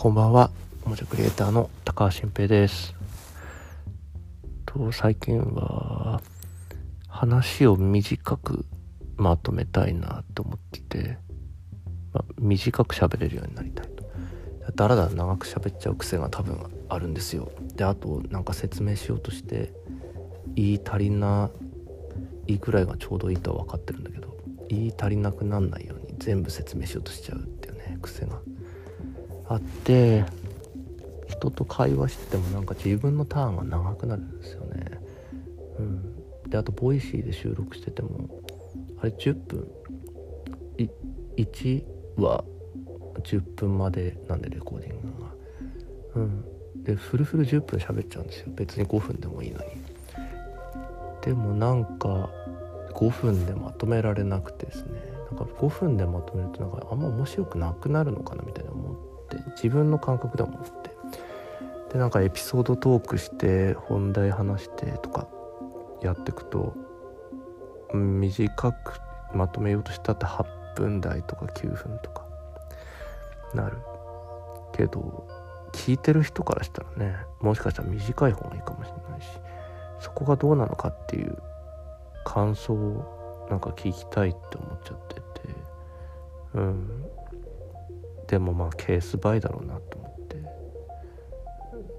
こんばんは。おもちゃクリエイターの高橋新平です。と最近は話を短くまとめたいなと思ってて、まあ、短く喋れるようになりたいと。だらだら長く喋っちゃう癖が多分あるんですよ。であとなんか説明しようとして言い足りないぐらいがちょうどいいとは分かってるんだけど言い足りなくなんないように全部説明しようとしちゃうっていうね癖があって人と会話しててもなんか自分のターンが長くなるんですよね。うん。であと Voicy で収録しててもあれ10分。1は10分までなんでレコーディングが。うん。でフルフル10分喋っちゃうんですよ。別に5分でもいいのに。でもなんか5分でまとめられなくてですね。なんか5分でまとめるとなんかあんま面白くなくなるのかなみたいな思って自分の感覚で思って。でなんかエピソードトークして本題話してとかやってくと短くまとめようとしたって8分台とか9分とかなる。けど聞いてる人からしたらねもしかしたら短い方がいいかもしれないしそこがどうなのかっていう感想をなんか聞きたいって思っちゃっててうん。でもまあケースバイだろうなと思って。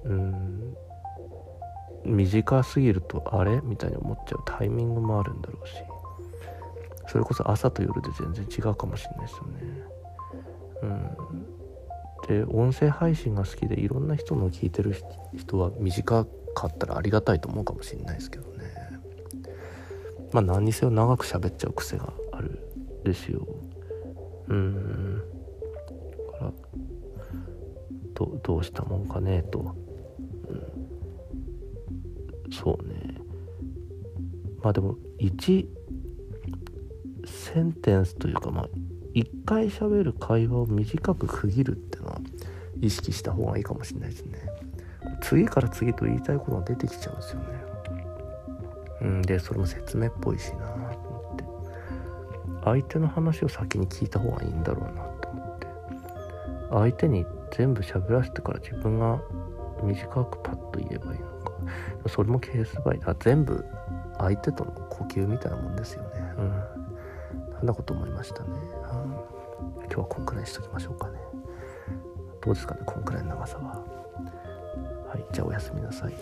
うん。短すぎるとあれ？みたいに思っちゃう。タイミングもあるんだろうし。それこそ朝と夜で全然違うかもしれないですよね。うん。で音声配信が好きでいろんな人の聞いてる人は短かったらありがたいと思うかもしれないですけどね。まあ何にせよ長く喋っちゃう癖があるですよ。うん。どどうしたもんかねと、うん、そうね。まあでも1センテンスというかまあ一回喋る会話を短く区切るっていうのは意識した方がいいかもしれないですね。次から次と言いたいことが出てきちゃうんですよね。うんでそれも説明っぽいしなと思って。相手の話を先に聞いた方がいいんだろうなと思って。相手に全部喋らせてから自分が短くパッと言えばいいのか。それもケースバイだ。全部相手との呼吸みたいなもんですよね。うん。そんなこと思いましたね、うん、今日はこんくらいにしときましょうかね。どうですかねこんくらいの長さは。はいじゃあおやすみなさい。